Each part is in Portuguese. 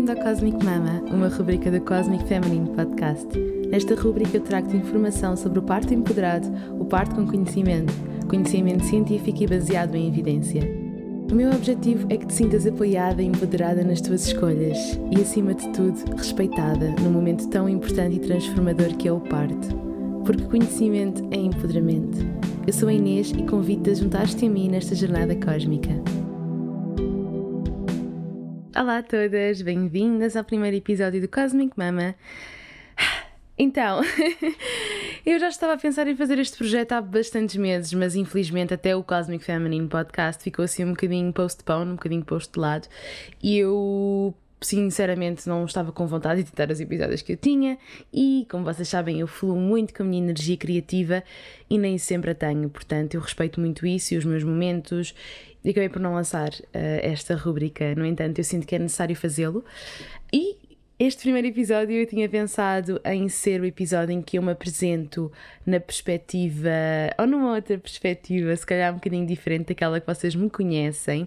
Bem-vindo ao Cosmic Mama, uma rubrica do Cosmic Feminine Podcast. Nesta rubrica eu trago-te informação sobre o parto empoderado, o parto com conhecimento, conhecimento científico e baseado em evidência. O meu objetivo é que te sintas apoiada e empoderada nas tuas escolhas e, acima de tudo, respeitada num momento tão importante e transformador que é o parto. Porque conhecimento é empoderamento. Eu sou a Inês e convido-te a juntar-te a mim nesta jornada cósmica. Olá a todas, bem-vindas ao primeiro episódio do Cosmic Mama. Então, eu já estava a pensar em fazer este projeto há bastantes meses, mas infelizmente até o Cosmic Feminine Podcast ficou assim um bocadinho postpone, um bocadinho posto de lado, e eu sinceramente não estava com vontade de editar os episódios que eu tinha e, como vocês sabem, eu fluo muito com a minha energia criativa e nem sempre a tenho, portanto eu respeito muito isso e os meus momentos e acabei por não lançar uh, esta rubrica. No entanto, eu sinto que é necessário fazê-lo e este primeiro episódio eu tinha pensado em ser o episódio em que eu me apresento na perspectiva, ou numa outra perspectiva, se calhar um bocadinho diferente daquela que vocês me conhecem.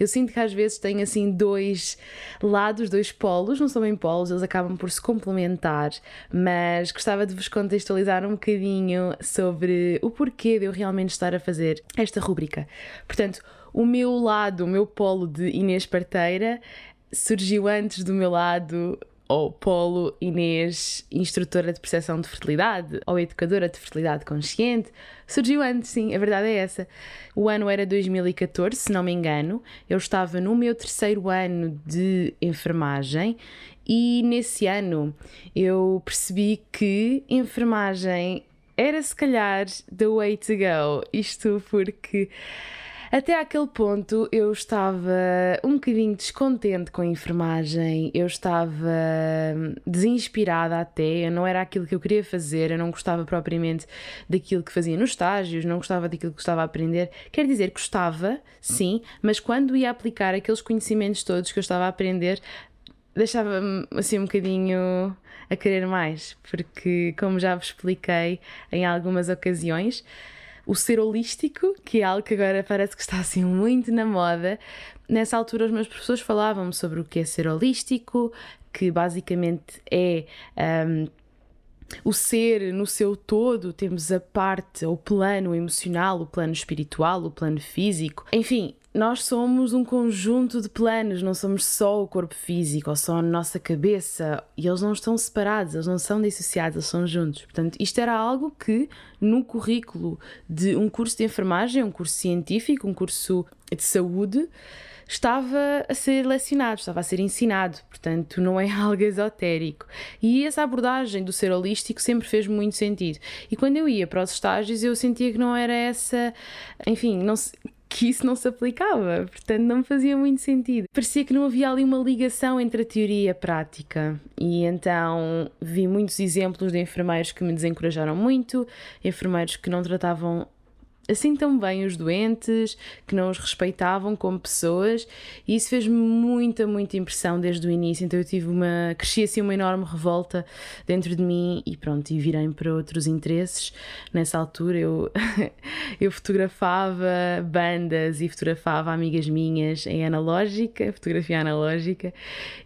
Eu sinto que às vezes tenho assim dois lados, dois polos, não são bem polos, eles acabam por se complementar, mas gostava de vos contextualizar um bocadinho sobre o porquê de eu realmente estar a fazer esta rubrica. Portanto, o meu lado, o meu polo de Inês Parteira surgiu antes do meu lado ou polo Inês, instrutora de percepção de fertilidade ou educadora de fertilidade consciente, surgiu antes, sim, a verdade é essa. O ano era 2014, se não me engano, eu estava no meu terceiro ano de enfermagem e nesse ano eu percebi que enfermagem era se calhar the way to go. Isto porque até aquele ponto eu estava um bocadinho descontente com a enfermagem, eu estava desinspirada até, não era aquilo que eu queria fazer, eu não gostava propriamente daquilo que fazia nos estágios, não gostava daquilo que gostava a aprender. Quer dizer, gostava, sim, mas quando ia aplicar aqueles conhecimentos todos que eu estava a aprender, deixava-me assim um bocadinho a querer mais, porque, como já vos expliquei em algumas ocasiões, o ser holístico, que é algo que agora parece que está assim muito na moda. Nessa altura, os meus professores falavam-me sobre o que é ser holístico, que basicamente é. Um, o ser no seu todo, temos a parte, o plano emocional, o plano espiritual, o plano físico, enfim, nós somos um conjunto de planos, não somos só o corpo físico ou só a nossa cabeça e eles não estão separados, eles não são dissociados, eles são juntos. Portanto, isto era algo que no currículo de um curso de enfermagem, um curso científico, um curso de saúde, estava a ser lecionado, estava a ser ensinado, portanto não é algo esotérico. E essa abordagem do ser holístico sempre fez muito sentido. E quando eu ia para os estágios eu sentia que não era essa, enfim, não que isso não se aplicava, portanto não fazia muito sentido. Parecia que não havia ali uma ligação entre a teoria e a prática, e então vi muitos exemplos de enfermeiros que me desencorajaram muito, enfermeiros que não tratavam assim tão bem os doentes, que não os respeitavam como pessoas, e isso fez muita, muita impressão desde o início. Então eu tive uma. cresci assim uma enorme revolta dentro de mim e pronto, e virei para outros interesses. Nessa altura eu, eu fotografava bandas e fotografava amigas minhas em analógica, fotografia analógica,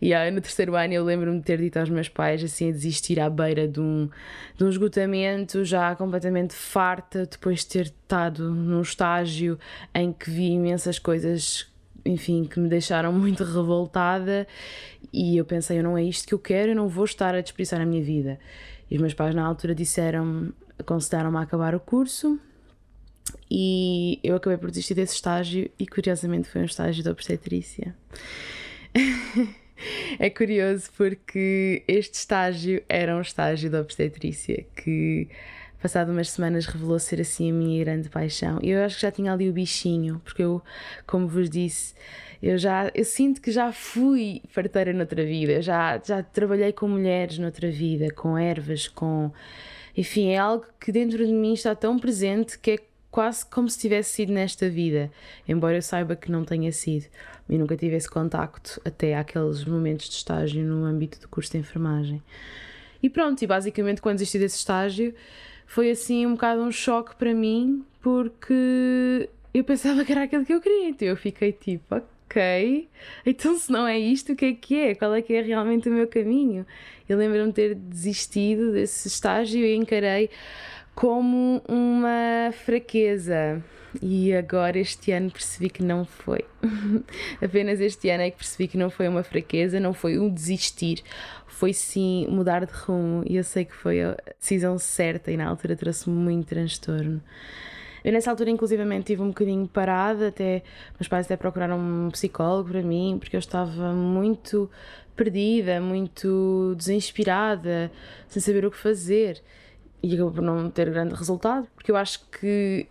e aí, no terceiro ano eu lembro-me de ter dito aos meus pais assim a desistir à beira de um, de um esgotamento, já completamente farta, depois de ter estado estado num estágio em que vi imensas coisas, enfim, que me deixaram muito revoltada e eu pensei, eu não é isto que eu quero, eu não vou estar a desperdiçar a minha vida. E os meus pais na altura disseram, aconselharam-me a acabar o curso e eu acabei por desistir desse estágio e curiosamente foi um estágio de obstetrícia. é curioso porque este estágio era um estágio de obstetrícia que passado umas semanas revelou ser assim a minha grande paixão. E eu acho que já tinha ali o bichinho, porque eu, como vos disse, eu já eu sinto que já fui parteira noutra vida, eu já, já trabalhei com mulheres noutra vida, com ervas, com. Enfim, é algo que dentro de mim está tão presente que é quase como se tivesse sido nesta vida, embora eu saiba que não tenha sido. E nunca tive esse contacto até aqueles momentos de estágio no âmbito do curso de enfermagem. E pronto, e basicamente quando desisti desse estágio foi assim um bocado um choque para mim, porque eu pensava que era aquilo que eu queria, então eu fiquei tipo, ok, então se não é isto, o que é que é? Qual é que é realmente o meu caminho? Eu lembro-me de ter desistido desse estágio e encarei como uma fraqueza. E agora este ano percebi que não foi. Apenas este ano é que percebi que não foi uma fraqueza, não foi um desistir, foi sim mudar de rumo. E eu sei que foi a decisão certa e na altura trouxe muito transtorno. Eu nessa altura, inclusivamente, estive um bocadinho parada, até meus pais até procuraram um psicólogo para mim, porque eu estava muito perdida, muito desinspirada, sem saber o que fazer. E acabou por não ter grande resultado, porque eu acho que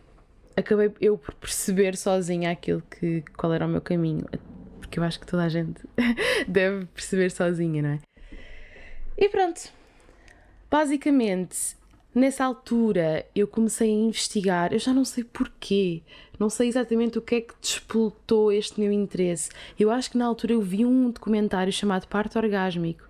acabei eu por perceber sozinha aquilo que qual era o meu caminho, porque eu acho que toda a gente deve perceber sozinha, não é? E pronto. Basicamente, nessa altura eu comecei a investigar, eu já não sei porquê, não sei exatamente o que é que despoltou este meu interesse. Eu acho que na altura eu vi um documentário chamado Parto Orgásmico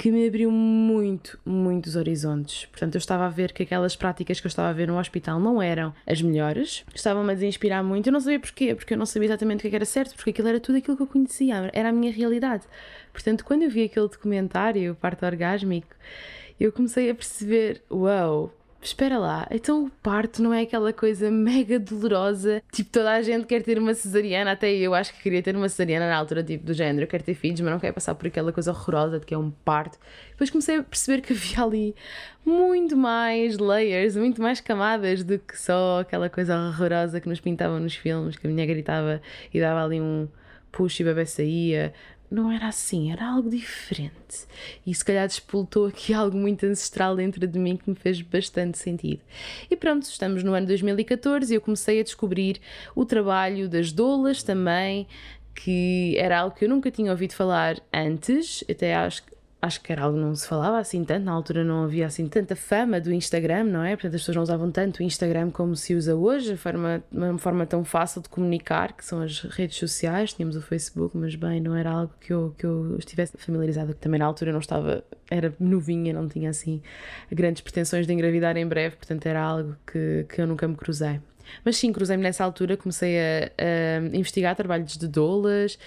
que me abriu muito, muitos horizontes. Portanto, eu estava a ver que aquelas práticas que eu estava a ver no hospital não eram as melhores, estavam-me a desinspirar muito. Eu não sabia porquê, porque eu não sabia exatamente o que era certo, porque aquilo era tudo aquilo que eu conhecia, era a minha realidade. Portanto, quando eu vi aquele documentário, Parto Orgásmico, eu comecei a perceber: uau, wow, espera lá, então o parto não é aquela coisa mega dolorosa, tipo toda a gente quer ter uma cesariana, até eu acho que queria ter uma cesariana na altura, tipo do género, eu quero ter filhos, mas não quero passar por aquela coisa horrorosa de que é um parto. Depois comecei a perceber que havia ali muito mais layers, muito mais camadas do que só aquela coisa horrorosa que nos pintavam nos filmes, que a minha gritava e dava ali um push e bebê saía, não era assim, era algo diferente. E se calhar despoltou aqui algo muito ancestral dentro de mim que me fez bastante sentido. E pronto, estamos no ano 2014 e eu comecei a descobrir o trabalho das doulas também, que era algo que eu nunca tinha ouvido falar antes, até acho que acho que era algo que não se falava assim tanto, na altura não havia assim tanta fama do Instagram, não é? Portanto, as pessoas não usavam tanto o Instagram como se usa hoje, forma, uma forma tão fácil de comunicar, que são as redes sociais, tínhamos o Facebook, mas bem, não era algo que eu, que eu estivesse familiarizada, que também na altura não estava, era novinha, não tinha assim grandes pretensões de engravidar em breve, portanto era algo que, que eu nunca me cruzei. Mas sim, cruzei-me nessa altura, comecei a, a, investigar trabalhos de doulas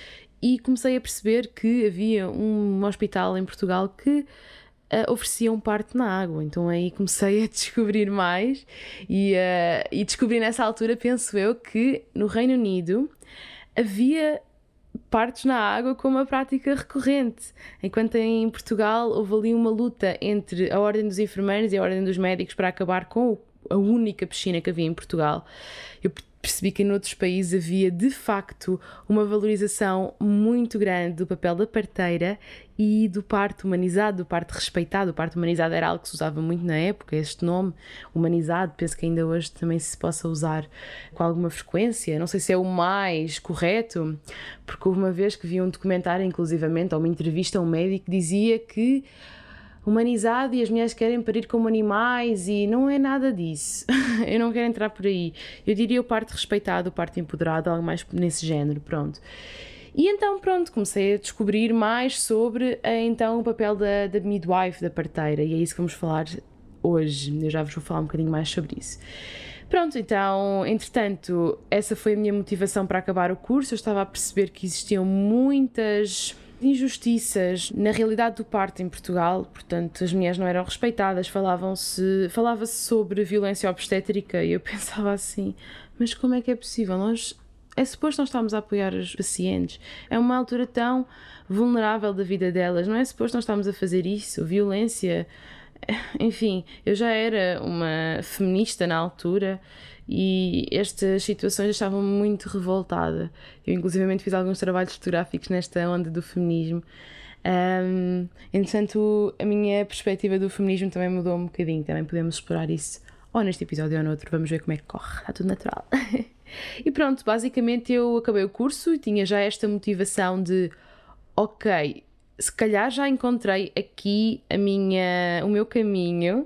e comecei a perceber que havia um hospital em Portugal que uh, um parto na água. Então aí comecei a descobrir mais e, uh, e descobri nessa altura, penso eu, que no Reino Unido havia partos na água como uma prática recorrente, enquanto em Portugal houve ali uma luta entre a Ordem dos Enfermeiros e a Ordem dos Médicos para acabar com a única piscina que havia em Portugal. Eu percebi que em outros países havia de facto uma valorização muito grande do papel da parteira e do parto humanizado, do parto respeitado. O parto humanizado era algo que se usava muito na época, este nome humanizado, penso que ainda hoje também se possa usar com alguma frequência. Não sei se é o mais correto, porque houve uma vez que vi um documentário, inclusivamente, ou uma entrevista a um médico que dizia que humanizado e as mulheres querem parir como animais e não é nada disso. eu não quero entrar por aí. Eu diria o parto respeitado, o parto empoderado, algo mais nesse género, pronto. E então, pronto, comecei a descobrir mais sobre eh, então o papel da, da midwife, da parteira, e é isso que vamos falar hoje. Eu já vos vou falar um bocadinho mais sobre isso. Pronto, então, entretanto, essa foi a minha motivação para acabar o curso. Eu estava a perceber que existiam muitas injustiças na realidade do parto em Portugal, portanto, as mulheres não eram respeitadas, falavam-se, falava-se sobre violência obstétrica e eu pensava assim, mas como é que é possível? Nós é suposto nós estarmos a apoiar os pacientes. É uma altura tão vulnerável da vida delas, não é suposto nós estarmos a fazer isso? Violência. Enfim, eu já era uma feminista na altura e estas situações estavam muito revoltada. Eu, inclusive, fiz alguns trabalhos fotográficos nesta onda do feminismo. Um, entretanto, a minha perspectiva do feminismo também mudou um bocadinho. Também podemos explorar isso ou neste episódio ou noutro. Vamos ver como é que corre. Está tudo natural. e pronto, basicamente eu acabei o curso e tinha já esta motivação de: ok, se calhar já encontrei aqui a minha, o meu caminho.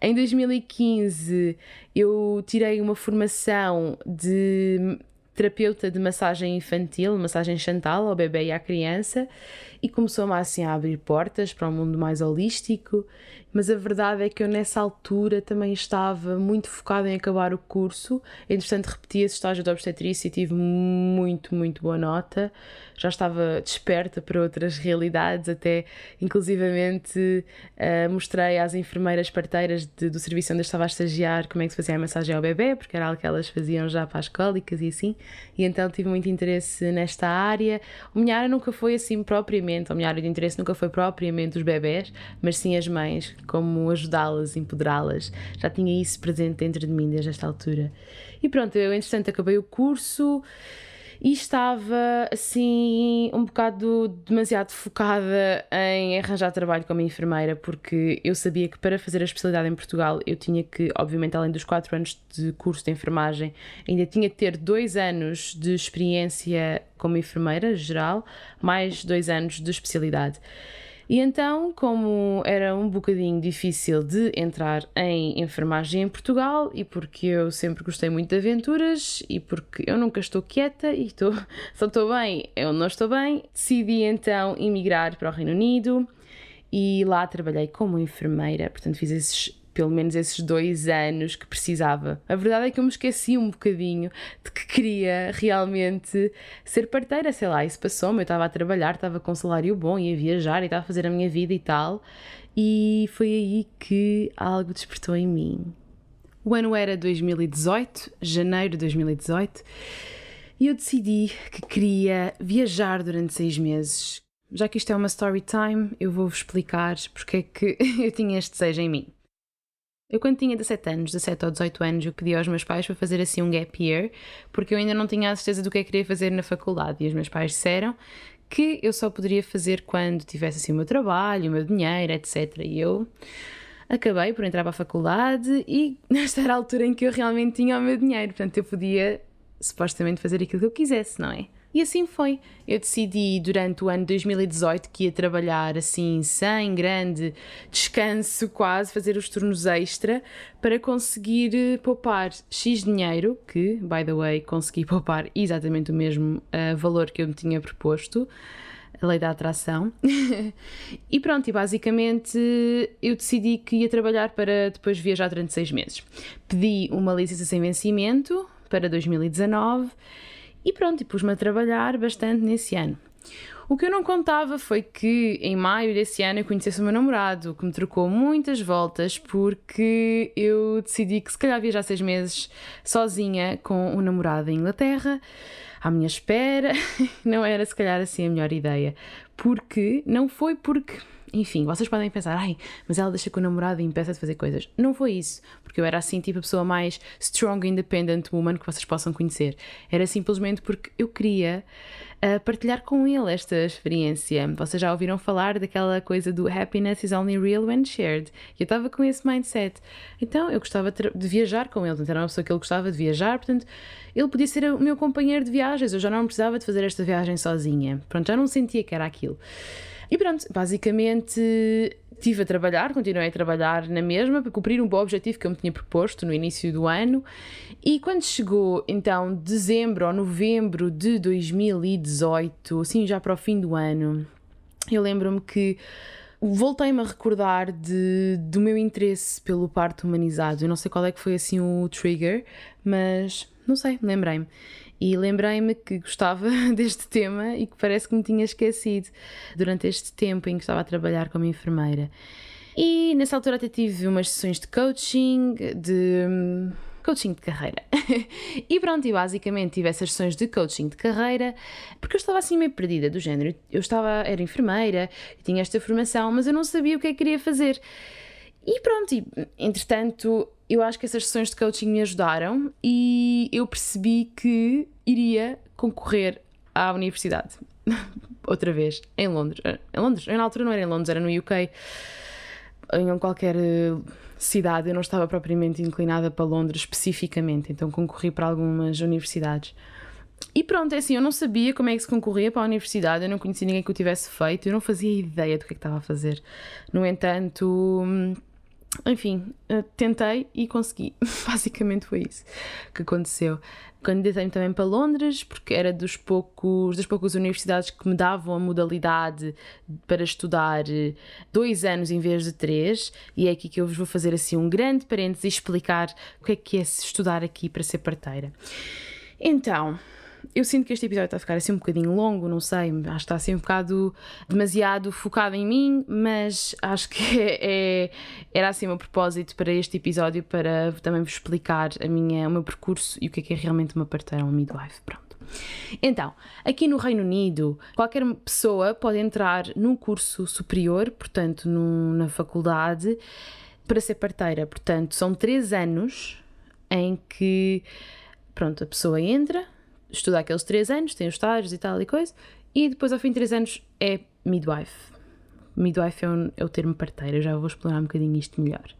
Em 2015 eu tirei uma formação de terapeuta de massagem infantil, massagem chantal ao bebê e à criança, e começou-me assim a abrir portas para um mundo mais holístico. Mas a verdade é que eu nessa altura também estava muito focada em acabar o curso. Entretanto, repeti esse estágio de obstetrícia e tive muito, muito boa nota. Já estava desperta para outras realidades, até inclusivamente uh, mostrei às enfermeiras parteiras de, do serviço onde eu estava a estagiar como é que se fazia a massagem ao bebê, porque era algo que elas faziam já para as cólicas e assim. E então tive muito interesse nesta área. A minha área nunca foi assim propriamente, a minha área de interesse nunca foi propriamente os bebés, mas sim as mães como ajudá-las, empoderá-las. Já tinha isso presente dentro de mim desde esta altura. E pronto, eu entretanto acabei o curso e estava assim um bocado demasiado focada em arranjar trabalho como enfermeira, porque eu sabia que para fazer a especialidade em Portugal eu tinha que, obviamente, além dos 4 anos de curso de enfermagem, ainda tinha que ter 2 anos de experiência como enfermeira geral, mais 2 anos de especialidade. E então, como era um bocadinho difícil de entrar em enfermagem em Portugal, e porque eu sempre gostei muito de aventuras, e porque eu nunca estou quieta e estou, só estou bem, eu não estou bem, decidi então emigrar para o Reino Unido e lá trabalhei como enfermeira, portanto fiz esses pelo menos esses dois anos que precisava. A verdade é que eu me esqueci um bocadinho de que queria realmente ser parteira, sei lá, isso passou-me. Eu estava a trabalhar, estava com um salário bom, ia viajar e estava a fazer a minha vida e tal. E foi aí que algo despertou em mim. O ano era 2018, janeiro de 2018, e eu decidi que queria viajar durante seis meses. Já que isto é uma story time, eu vou-vos explicar porque é que eu tinha este desejo em mim. Eu, quando tinha 17 anos, 17 ou 18 anos, eu pedi aos meus pais para fazer assim um gap year, porque eu ainda não tinha a certeza do que é que queria fazer na faculdade. E os meus pais disseram que eu só poderia fazer quando tivesse assim o meu trabalho, o meu dinheiro, etc. E eu acabei por entrar para a faculdade e nesta era a altura em que eu realmente tinha o meu dinheiro, portanto eu podia supostamente fazer aquilo que eu quisesse, não é? E assim foi. Eu decidi durante o ano 2018 que ia trabalhar assim, sem grande descanso, quase, fazer os turnos extra para conseguir eh, poupar X dinheiro, que, by the way, consegui poupar exatamente o mesmo uh, valor que eu me tinha proposto a lei da atração. e pronto, e basicamente eu decidi que ia trabalhar para depois viajar durante seis meses. Pedi uma licença sem vencimento para 2019 e pronto, e pus-me a trabalhar bastante nesse ano. O que eu não contava foi que em maio desse ano eu conhecesse o meu namorado, que me trocou muitas voltas porque eu decidi que se calhar viajar seis meses sozinha com um namorado em Inglaterra, à minha espera, não era se calhar assim a melhor ideia. Porque não foi porque enfim, vocês podem pensar, ai, mas ela deixa com o namorado e impeça de fazer coisas. Não foi isso, porque eu era assim, tipo, a pessoa mais strong, independent woman que vocês possam conhecer. Era simplesmente porque eu queria uh, partilhar com ele esta experiência. Vocês já ouviram falar daquela coisa do happiness is only real when shared. Eu estava com esse mindset. Então eu gostava de viajar com ele, portanto, era uma pessoa que ele gostava de viajar, portanto, ele podia ser o meu companheiro de viagens. Eu já não precisava de fazer esta viagem sozinha. Pronto, já não sentia que era aquilo. E pronto, basicamente estive a trabalhar, continuei a trabalhar na mesma para cumprir um bom objetivo que eu me tinha proposto no início do ano. E quando chegou então dezembro ou novembro de 2018, assim já para o fim do ano, eu lembro-me que voltei-me a recordar de, do meu interesse pelo parto humanizado. Eu não sei qual é que foi assim o trigger, mas não sei, lembrei-me. E lembrei-me que gostava deste tema e que parece que me tinha esquecido durante este tempo em que estava a trabalhar como enfermeira. E nessa altura até tive umas sessões de coaching, de hum, coaching de carreira. e pronto, e basicamente tive essas sessões de coaching de carreira porque eu estava assim meio perdida do género. Eu estava, era enfermeira, tinha esta formação, mas eu não sabia o que é que queria fazer. E pronto, e, entretanto, eu acho que essas sessões de coaching me ajudaram e eu percebi que iria concorrer à universidade. Outra vez, em Londres. Eh, em Londres? Na altura não era em Londres, era no UK. Em qualquer eh, cidade, eu não estava propriamente inclinada para Londres especificamente, então concorri para algumas universidades. E pronto, é assim, eu não sabia como é que se concorria para a universidade, eu não conhecia ninguém que o tivesse feito, eu não fazia ideia do que é que estava a fazer. No entanto, hum, enfim, uh, tentei e consegui. Basicamente foi isso que aconteceu. Candidatei-me também para Londres, porque era dos poucos, das poucas universidades que me davam a modalidade para estudar eh, dois anos em vez de três, e é aqui que eu vos vou fazer assim um grande parênteses e explicar o que é que é estudar aqui para ser parteira. Então, eu sinto que este episódio está a ficar assim um bocadinho longo, não sei, acho que está assim um bocado demasiado focado em mim, mas acho que é, era assim o meu propósito para este episódio para também vos explicar a minha, o meu percurso e o que é que é realmente uma parteira, uma midwife. Pronto. Então, aqui no Reino Unido, qualquer pessoa pode entrar num curso superior, portanto, num, na faculdade, para ser parteira. Portanto, são três anos em que, pronto, a pessoa entra, estuda aqueles três anos, tem os estágios e tal e coisa, e depois ao fim de três anos é midwife. Midwife é, um, é o termo parteira, já vou explorar um bocadinho isto melhor.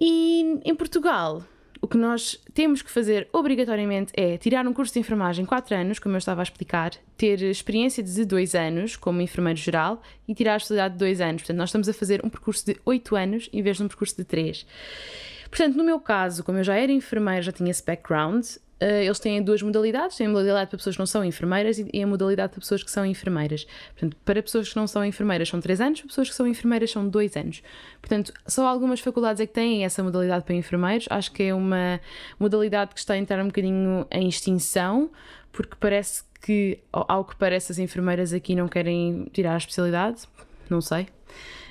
E em Portugal, o que nós temos que fazer obrigatoriamente é tirar um curso de enfermagem 4 anos, como eu estava a explicar, ter experiência de 2 anos como enfermeiro geral e tirar a especialidade de 2 anos. Portanto, nós estamos a fazer um percurso de 8 anos em vez de um percurso de 3. Portanto, no meu caso, como eu já era enfermeira, já tinha esse background, Uh, eles têm duas modalidades: têm a modalidade para pessoas que não são enfermeiras e a modalidade para pessoas que são enfermeiras. Portanto, para pessoas que não são enfermeiras são 3 anos, para pessoas que são enfermeiras são 2 anos. Portanto, só algumas faculdades é que têm essa modalidade para enfermeiros. Acho que é uma modalidade que está a entrar um bocadinho em extinção, porque parece que, ao que parece, as enfermeiras aqui não querem tirar a especialidade. Não sei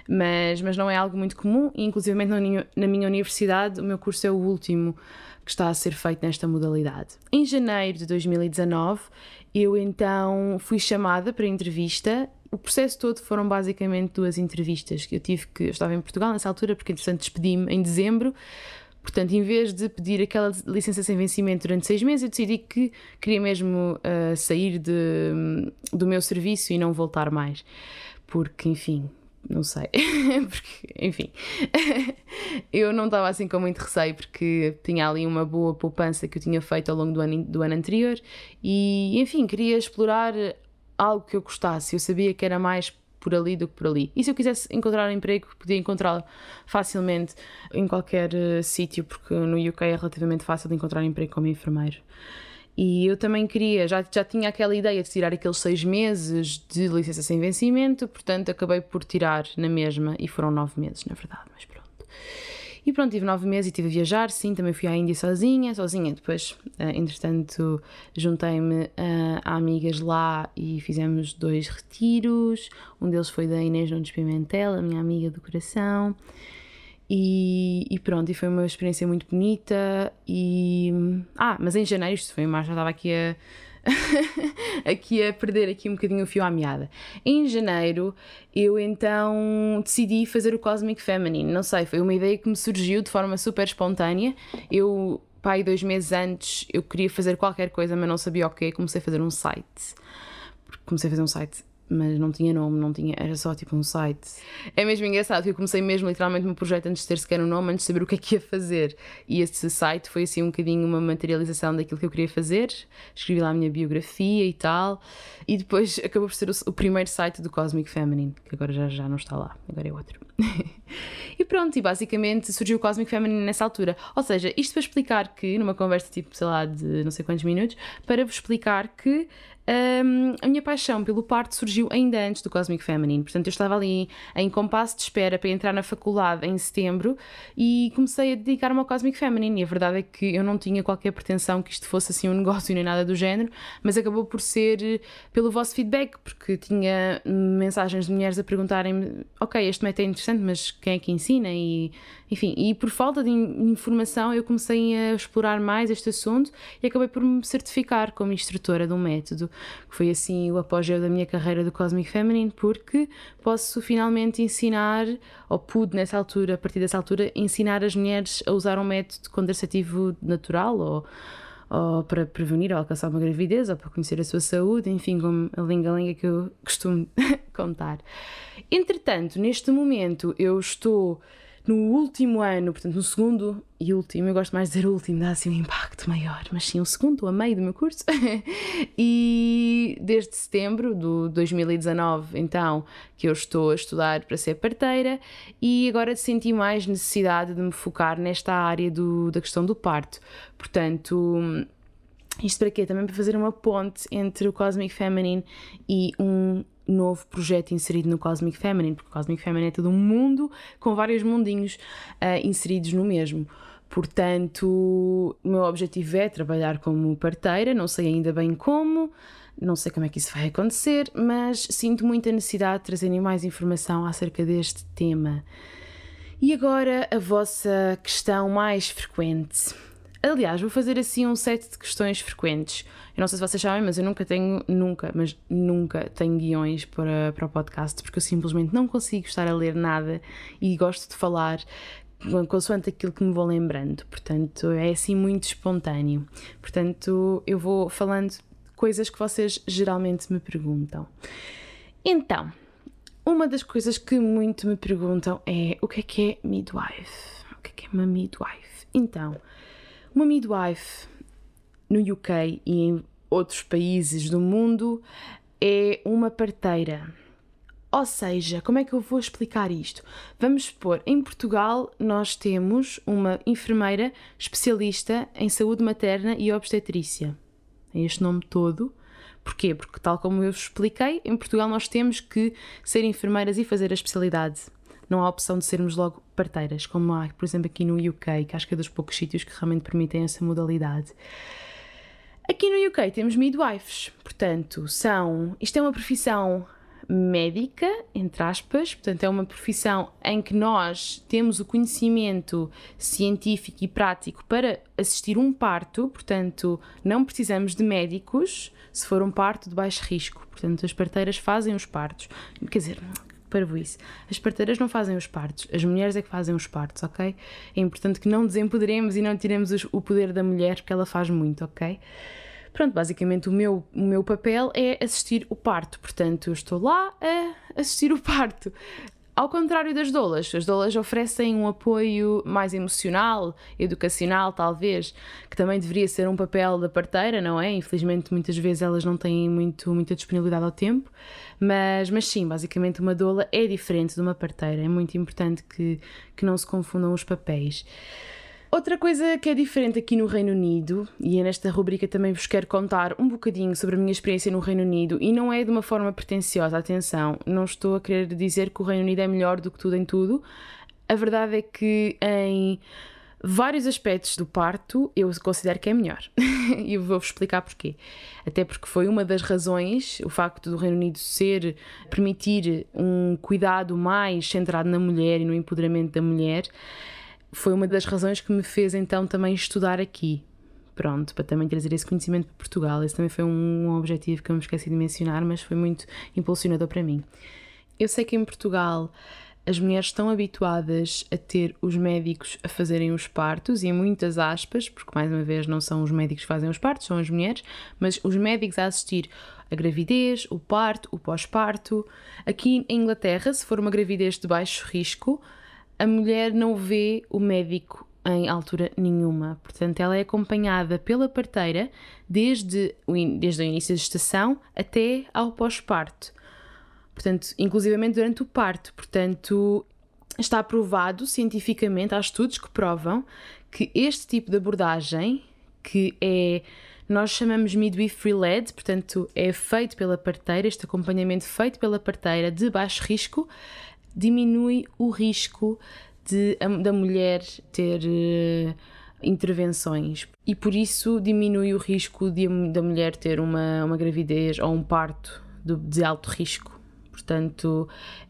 mas, mas não é algo muito comum e inclusive na minha universidade o meu curso é o último que está a ser feito nesta modalidade. Em janeiro de 2019, eu então fui chamada para entrevista. O processo todo foram basicamente duas entrevistas que eu tive que. Eu estava em Portugal nessa altura, porque entretanto despedi-me em dezembro. Portanto, em vez de pedir aquela licença sem vencimento durante seis meses, eu decidi que queria mesmo uh, sair de, do meu serviço e não voltar mais. Porque, enfim, não sei, porque, enfim, eu não estava assim com muito receio porque tinha ali uma boa poupança que eu tinha feito ao longo do ano, do ano anterior e, enfim, queria explorar algo que eu gostasse. Eu sabia que era mais por ali do que por ali. E se eu quisesse encontrar um emprego, podia encontrá-lo facilmente em qualquer uh, sítio, porque no UK é relativamente fácil de encontrar um emprego como enfermeiro. E eu também queria, já, já tinha aquela ideia de tirar aqueles seis meses de licença sem vencimento, portanto acabei por tirar na mesma e foram nove meses, na verdade, mas pronto. E pronto, tive nove meses e estive a viajar, sim, também fui à Índia sozinha, sozinha. Depois, uh, entretanto, juntei-me uh, a amigas lá e fizemos dois retiros. Um deles foi da Inês Nunes Pimentel, a minha amiga do coração. E, e, pronto, e foi uma experiência muito bonita. E. Ah, mas em janeiro, isto foi em março, já estava aqui a. aqui a perder aqui um bocadinho o fio à meada. Em janeiro eu então decidi fazer o Cosmic Feminine. Não sei, foi uma ideia que me surgiu de forma super espontânea. Eu, pai, dois meses antes, eu queria fazer qualquer coisa, mas não sabia o quê. Comecei a fazer um site. Comecei a fazer um site mas não tinha nome, não tinha, era só tipo um site. É mesmo engraçado que eu comecei mesmo literalmente o meu projeto antes de ter sequer um nome, antes de saber o que é que ia fazer. E esse site foi assim um bocadinho uma materialização daquilo que eu queria fazer. Escrevi lá a minha biografia e tal, e depois acabou por ser o, o primeiro site do Cosmic Feminine, que agora já, já não está lá, agora é outro. e pronto, e basicamente surgiu o Cosmic Feminine nessa altura. Ou seja, isto para explicar que, numa conversa tipo, sei lá, de não sei quantos minutos, para vos explicar que um, a minha paixão pelo parto surgiu ainda antes do Cosmic Feminine. Portanto, eu estava ali em compasso de espera para entrar na faculdade em setembro e comecei a dedicar-me ao Cosmic Feminine. E a verdade é que eu não tinha qualquer pretensão que isto fosse assim um negócio nem nada do género, mas acabou por ser eh, pelo vosso feedback, porque tinha mensagens de mulheres a perguntarem-me: Ok, este método é interessante, mas quem é que ensina? E enfim, e por falta de informação eu comecei a explorar mais este assunto e acabei por me certificar como instrutora de um método, que foi assim o apogeu da minha carreira do Cosmic Feminine, porque posso finalmente ensinar, ou pude nessa altura, a partir dessa altura, ensinar as mulheres a usar um método contraceptivo natural ou ou para prevenir ou alcançar uma gravidez, ou para conhecer a sua saúde, enfim, como a linga-linga que eu costumo contar. Entretanto, neste momento eu estou no último ano, portanto, no segundo e último, eu gosto mais de dizer último, dá assim um impacto maior, mas sim, o segundo, a meio do meu curso. e desde setembro de 2019, então, que eu estou a estudar para ser parteira e agora senti mais necessidade de me focar nesta área do, da questão do parto. Portanto, isto para quê? Também para fazer uma ponte entre o Cosmic Feminine e um novo projeto inserido no Cosmic Feminine, porque o Cosmic Feminine é todo um mundo com vários mundinhos uh, inseridos no mesmo. Portanto, o meu objetivo é trabalhar como parteira, não sei ainda bem como, não sei como é que isso vai acontecer, mas sinto muita necessidade de trazerem mais informação acerca deste tema. E agora a vossa questão mais frequente. Aliás, vou fazer assim um set de questões frequentes. Eu não sei se vocês sabem, mas eu nunca tenho, nunca, mas nunca tenho guiões para, para o podcast, porque eu simplesmente não consigo estar a ler nada e gosto de falar consoante aquilo que me vou lembrando. Portanto, é assim muito espontâneo. Portanto, eu vou falando coisas que vocês geralmente me perguntam. Então, uma das coisas que muito me perguntam é o que é que é midwife? O que é que é uma midwife? Então, uma midwife no UK e em outros países do mundo é uma parteira. Ou seja, como é que eu vou explicar isto? Vamos supor, em Portugal nós temos uma enfermeira especialista em saúde materna e obstetrícia. É este nome todo. Porquê? Porque, tal como eu vos expliquei, em Portugal nós temos que ser enfermeiras e fazer a especialidade não há opção de sermos logo parteiras, como há, por exemplo, aqui no UK, que acho que é dos poucos sítios que realmente permitem essa modalidade. Aqui no UK temos midwives, portanto, são. Isto é uma profissão médica, entre aspas, portanto, é uma profissão em que nós temos o conhecimento científico e prático para assistir um parto, portanto, não precisamos de médicos se for um parto de baixo risco. Portanto, as parteiras fazem os partos. Quer dizer, isso. As parteiras não fazem os partos, as mulheres é que fazem os partos, ok? É importante que não desempoderemos e não tiremos o poder da mulher, porque ela faz muito, ok? Pronto, basicamente o meu, o meu papel é assistir o parto, portanto eu estou lá a assistir o parto. Ao contrário das doulas, as doulas oferecem um apoio mais emocional, educacional, talvez, que também deveria ser um papel da parteira, não é? Infelizmente, muitas vezes elas não têm muito, muita disponibilidade ao tempo, mas, mas sim, basicamente, uma doula é diferente de uma parteira. É muito importante que, que não se confundam os papéis. Outra coisa que é diferente aqui no Reino Unido, e é nesta rubrica também vos quero contar um bocadinho sobre a minha experiência no Reino Unido, e não é de uma forma pretenciosa, atenção, não estou a querer dizer que o Reino Unido é melhor do que tudo em tudo. A verdade é que em vários aspectos do parto eu considero que é melhor. e vou-vos explicar porquê. Até porque foi uma das razões, o facto do Reino Unido ser, permitir um cuidado mais centrado na mulher e no empoderamento da mulher foi uma das razões que me fez então também estudar aqui. Pronto, para também trazer esse conhecimento para Portugal. Esse também foi um objetivo que eu me esqueci de mencionar, mas foi muito impulsionador para mim. Eu sei que em Portugal as mulheres estão habituadas a ter os médicos a fazerem os partos, e em muitas aspas, porque mais uma vez não são os médicos que fazem os partos, são as mulheres, mas os médicos a assistir a gravidez, o parto, o pós-parto. Aqui em Inglaterra, se for uma gravidez de baixo risco, a mulher não vê o médico em altura nenhuma. Portanto, ela é acompanhada pela parteira desde o, desde o início da gestação até ao pós-parto. Portanto, inclusivamente durante o parto. Portanto, está provado cientificamente, há estudos que provam que este tipo de abordagem, que é nós chamamos midwifery led, portanto, é feito pela parteira, este acompanhamento feito pela parteira de baixo risco, diminui o risco de, da mulher ter uh, intervenções e por isso diminui o risco de, da mulher ter uma, uma gravidez ou um parto de, de alto risco. Portanto,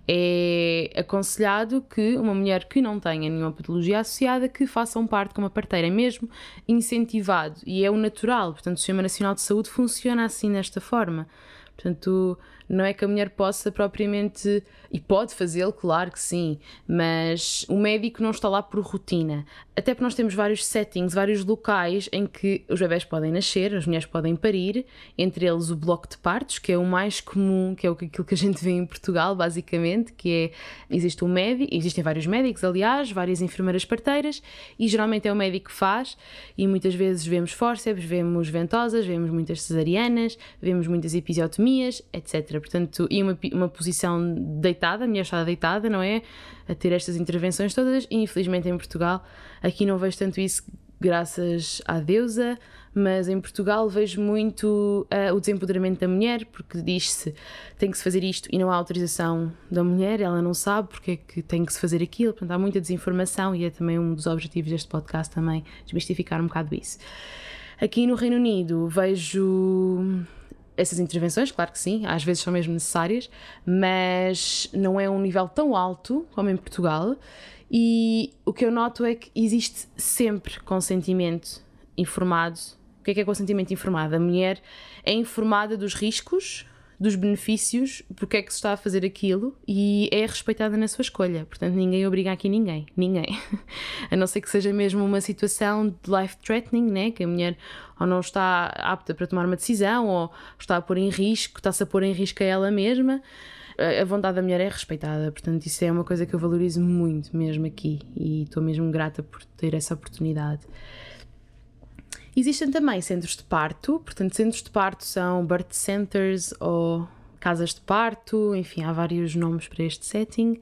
é aconselhado que uma mulher que não tenha nenhuma patologia associada que faça um parto com uma parteira, é mesmo incentivado e é o natural. Portanto, o Sistema Nacional de Saúde funciona assim, desta forma. Portanto, Não é que a mulher possa propriamente, e pode fazê-lo, claro que sim, mas o médico não está lá por rotina. Até porque nós temos vários settings, vários locais em que os bebés podem nascer, as mulheres podem parir, entre eles o bloco de partos, que é o mais comum, que é aquilo que a gente vê em Portugal, basicamente, que é, existe um médico, existem vários médicos, aliás, várias enfermeiras parteiras, e geralmente é o médico que faz, e muitas vezes vemos fórceps, vemos ventosas, vemos muitas cesarianas, vemos muitas episiotomias, etc. Portanto, e uma, uma posição deitada, a mulher está deitada, não é? A ter estas intervenções todas, e infelizmente em Portugal, aqui não vejo tanto isso graças à deusa, mas em Portugal vejo muito uh, o desempoderamento da mulher, porque diz-se tem que se fazer isto e não há autorização da mulher, ela não sabe porque é que tem que se fazer aquilo, portanto há muita desinformação e é também um dos objetivos deste podcast também desmistificar um bocado isso. Aqui no Reino Unido vejo essas intervenções, claro que sim, às vezes são mesmo necessárias, mas não é um nível tão alto como em Portugal. E o que eu noto é que existe sempre consentimento informado. O que é que é consentimento informado? A mulher é informada dos riscos, dos benefícios, porque é que se está a fazer aquilo e é respeitada na sua escolha. Portanto, ninguém obriga aqui ninguém. Ninguém. a não ser que seja mesmo uma situação de life threatening, né? que a mulher ou não está apta para tomar uma decisão ou está a pôr em risco, está-se a pôr em risco a ela mesma. A vontade da mulher é respeitada, portanto, isso é uma coisa que eu valorizo muito mesmo aqui e estou mesmo grata por ter essa oportunidade. Existem também centros de parto, portanto, centros de parto são birth centers ou casas de parto, enfim, há vários nomes para este setting.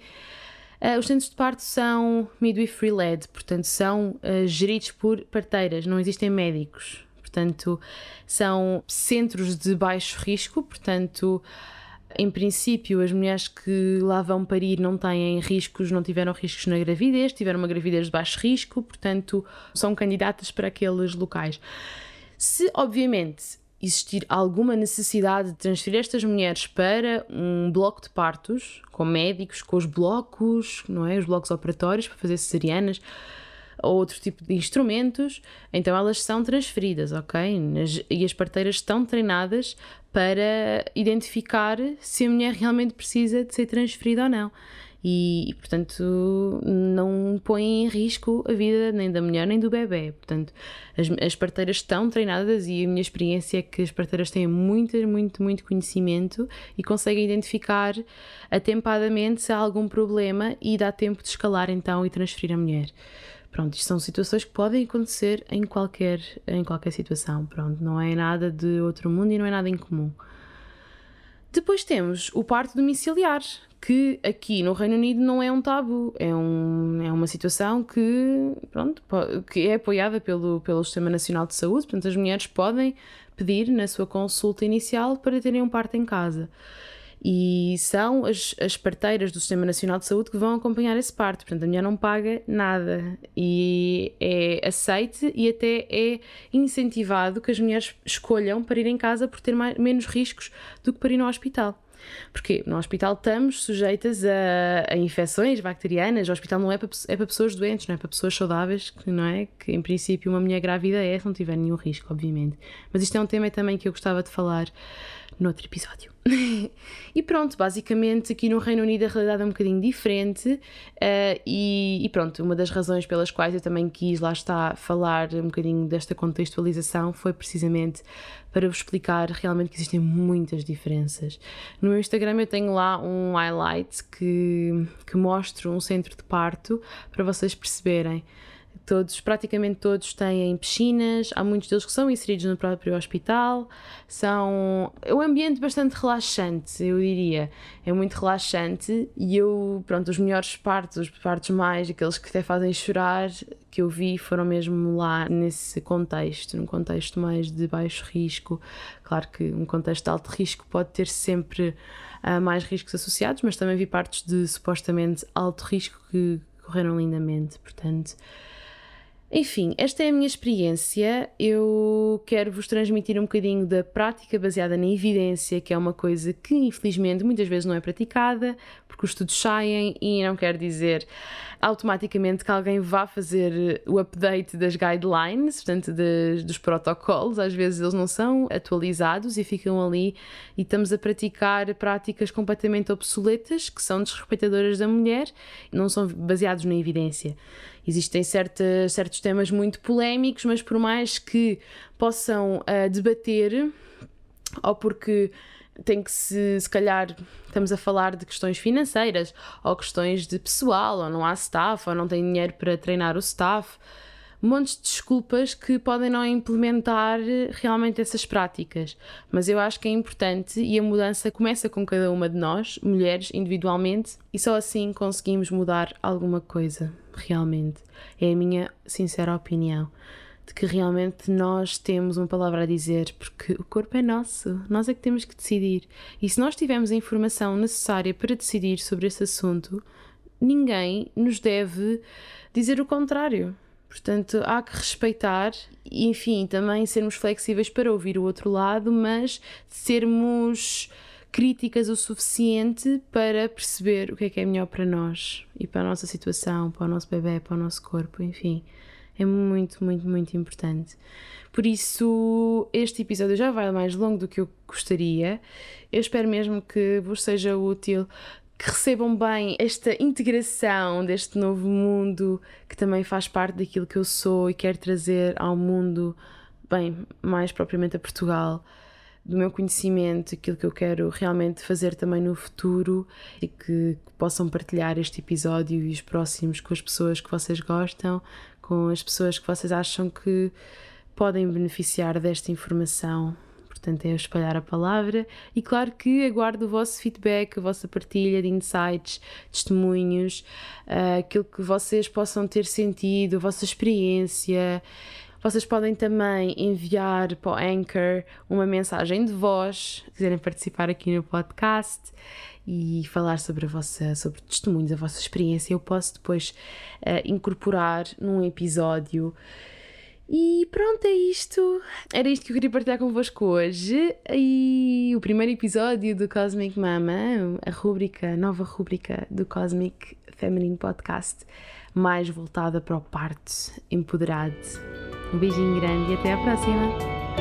Uh, os centros de parto são midwifery-led, portanto, são uh, geridos por parteiras, não existem médicos. Portanto, são centros de baixo risco, portanto, em princípio, as mulheres que lá vão parir não têm riscos, não tiveram riscos na gravidez, tiveram uma gravidez de baixo risco, portanto, são candidatas para aqueles locais. Se, obviamente, existir alguma necessidade de transferir estas mulheres para um bloco de partos, com médicos, com os blocos, não é? Os blocos operatórios para fazer cesarianas, ou outro tipo de instrumentos, então elas são transferidas, ok? E as parteiras estão treinadas para identificar se a mulher realmente precisa de ser transferida ou não. E, e, portanto não põe em risco a vida nem da mulher nem do bebê. Portanto, as, as parteiras estão treinadas e a minha experiência é que as parteiras têm muito, muito, muito conhecimento e conseguem identificar atempadamente se há algum problema e dá tempo de escalar então e transferir a mulher. Pronto, isto são situações que podem acontecer em qualquer, em qualquer situação. Pronto, não é nada de outro mundo e não é nada incomum. Depois temos o parto domiciliar, que aqui no Reino Unido não é um tabu, é, um, é uma situação que, pronto, que é apoiada pelo, pelo Sistema Nacional de Saúde, portanto as mulheres podem pedir na sua consulta inicial para terem um parto em casa e são as, as parteiras do Sistema Nacional de Saúde que vão acompanhar esse parto. Portanto, a mulher não paga nada e é aceite e até é incentivado que as mulheres escolham para ir em casa por ter mais, menos riscos do que para ir no hospital. Porque no hospital estamos sujeitas a, a, infecções bacterianas. O hospital não é para, é para pessoas doentes, não é para pessoas saudáveis, que não é? Que em princípio uma mulher grávida é se não tiver nenhum risco, obviamente. Mas isto é um tema também que eu gostava de falar noutro episódio. e pronto, basicamente aqui no Reino Unido a realidade é um bocadinho diferente uh, e, e, pronto, uma das razões pelas quais eu também quis lá está falar um bocadinho desta contextualização foi precisamente para vos explicar realmente que existem muitas diferenças. No meu Instagram eu tenho lá um highlight que, que mostra um centro de parto para vocês perceberem Todos, praticamente todos têm piscinas, há muitos deles que são inseridos no próprio hospital. São é um ambiente bastante relaxante, eu diria. É muito relaxante e eu, pronto, os melhores partos, os partos mais, aqueles que até fazem chorar, que eu vi foram mesmo lá nesse contexto, num contexto mais de baixo risco. Claro que um contexto de alto risco pode ter sempre uh, mais riscos associados, mas também vi partos de supostamente alto risco que correram lindamente, portanto Enfim, esta é a minha experiência. Eu quero vos transmitir um bocadinho da prática baseada na evidência, que é uma coisa que infelizmente muitas vezes não é praticada, porque os estudos saem e não quer dizer automaticamente que alguém vá fazer o update das guidelines, portanto, dos protocolos. Às vezes eles não são atualizados e ficam ali e estamos a praticar práticas completamente obsoletas que são desrespeitadoras da mulher, não são baseados na evidência. Existem certa, certos temas muito polémicos, mas por mais que possam uh, debater, ou porque tem que se, se calhar, estamos a falar de questões financeiras, ou questões de pessoal, ou não há staff, ou não tem dinheiro para treinar o staff, montes de desculpas que podem não implementar realmente essas práticas. Mas eu acho que é importante e a mudança começa com cada uma de nós, mulheres, individualmente, e só assim conseguimos mudar alguma coisa, realmente. É a minha sincera opinião de que realmente nós temos uma palavra a dizer, porque o corpo é nosso, nós é que temos que decidir. E se nós tivermos a informação necessária para decidir sobre esse assunto, ninguém nos deve dizer o contrário. Portanto, há que respeitar enfim, também sermos flexíveis para ouvir o outro lado, mas sermos críticas o suficiente para perceber o que é que é melhor para nós e para a nossa situação, para o nosso bebê, para o nosso corpo, enfim. É muito, muito, muito importante. Por isso, este episódio já vai mais longo do que eu gostaria. Eu espero mesmo que vos seja útil que recebam bem esta integração deste novo mundo que também faz parte daquilo que eu sou e quero trazer ao mundo, bem, mais propriamente a Portugal, do meu conhecimento, aquilo que eu quero realmente fazer também no futuro e que, que possam partilhar este episódio e os próximos com as pessoas que vocês gostam, com as pessoas que vocês acham que podem beneficiar desta informação portanto é espalhar a palavra e claro que aguardo o vosso feedback, a vossa partilha de insights, testemunhos, uh, aquilo que vocês possam ter sentido, a vossa experiência. Vocês podem também enviar para o Anchor uma mensagem de voz, se quiserem participar aqui no podcast e falar sobre a vossa, sobre testemunhos, a vossa experiência. Eu posso depois uh, incorporar num episódio e pronto, é isto. Era isto que eu queria partilhar convosco hoje. E o primeiro episódio do Cosmic Mama, a rúbrica, a nova rúbrica do Cosmic Feminine Podcast, mais voltada para o parte empoderado. Um beijinho grande e até à próxima!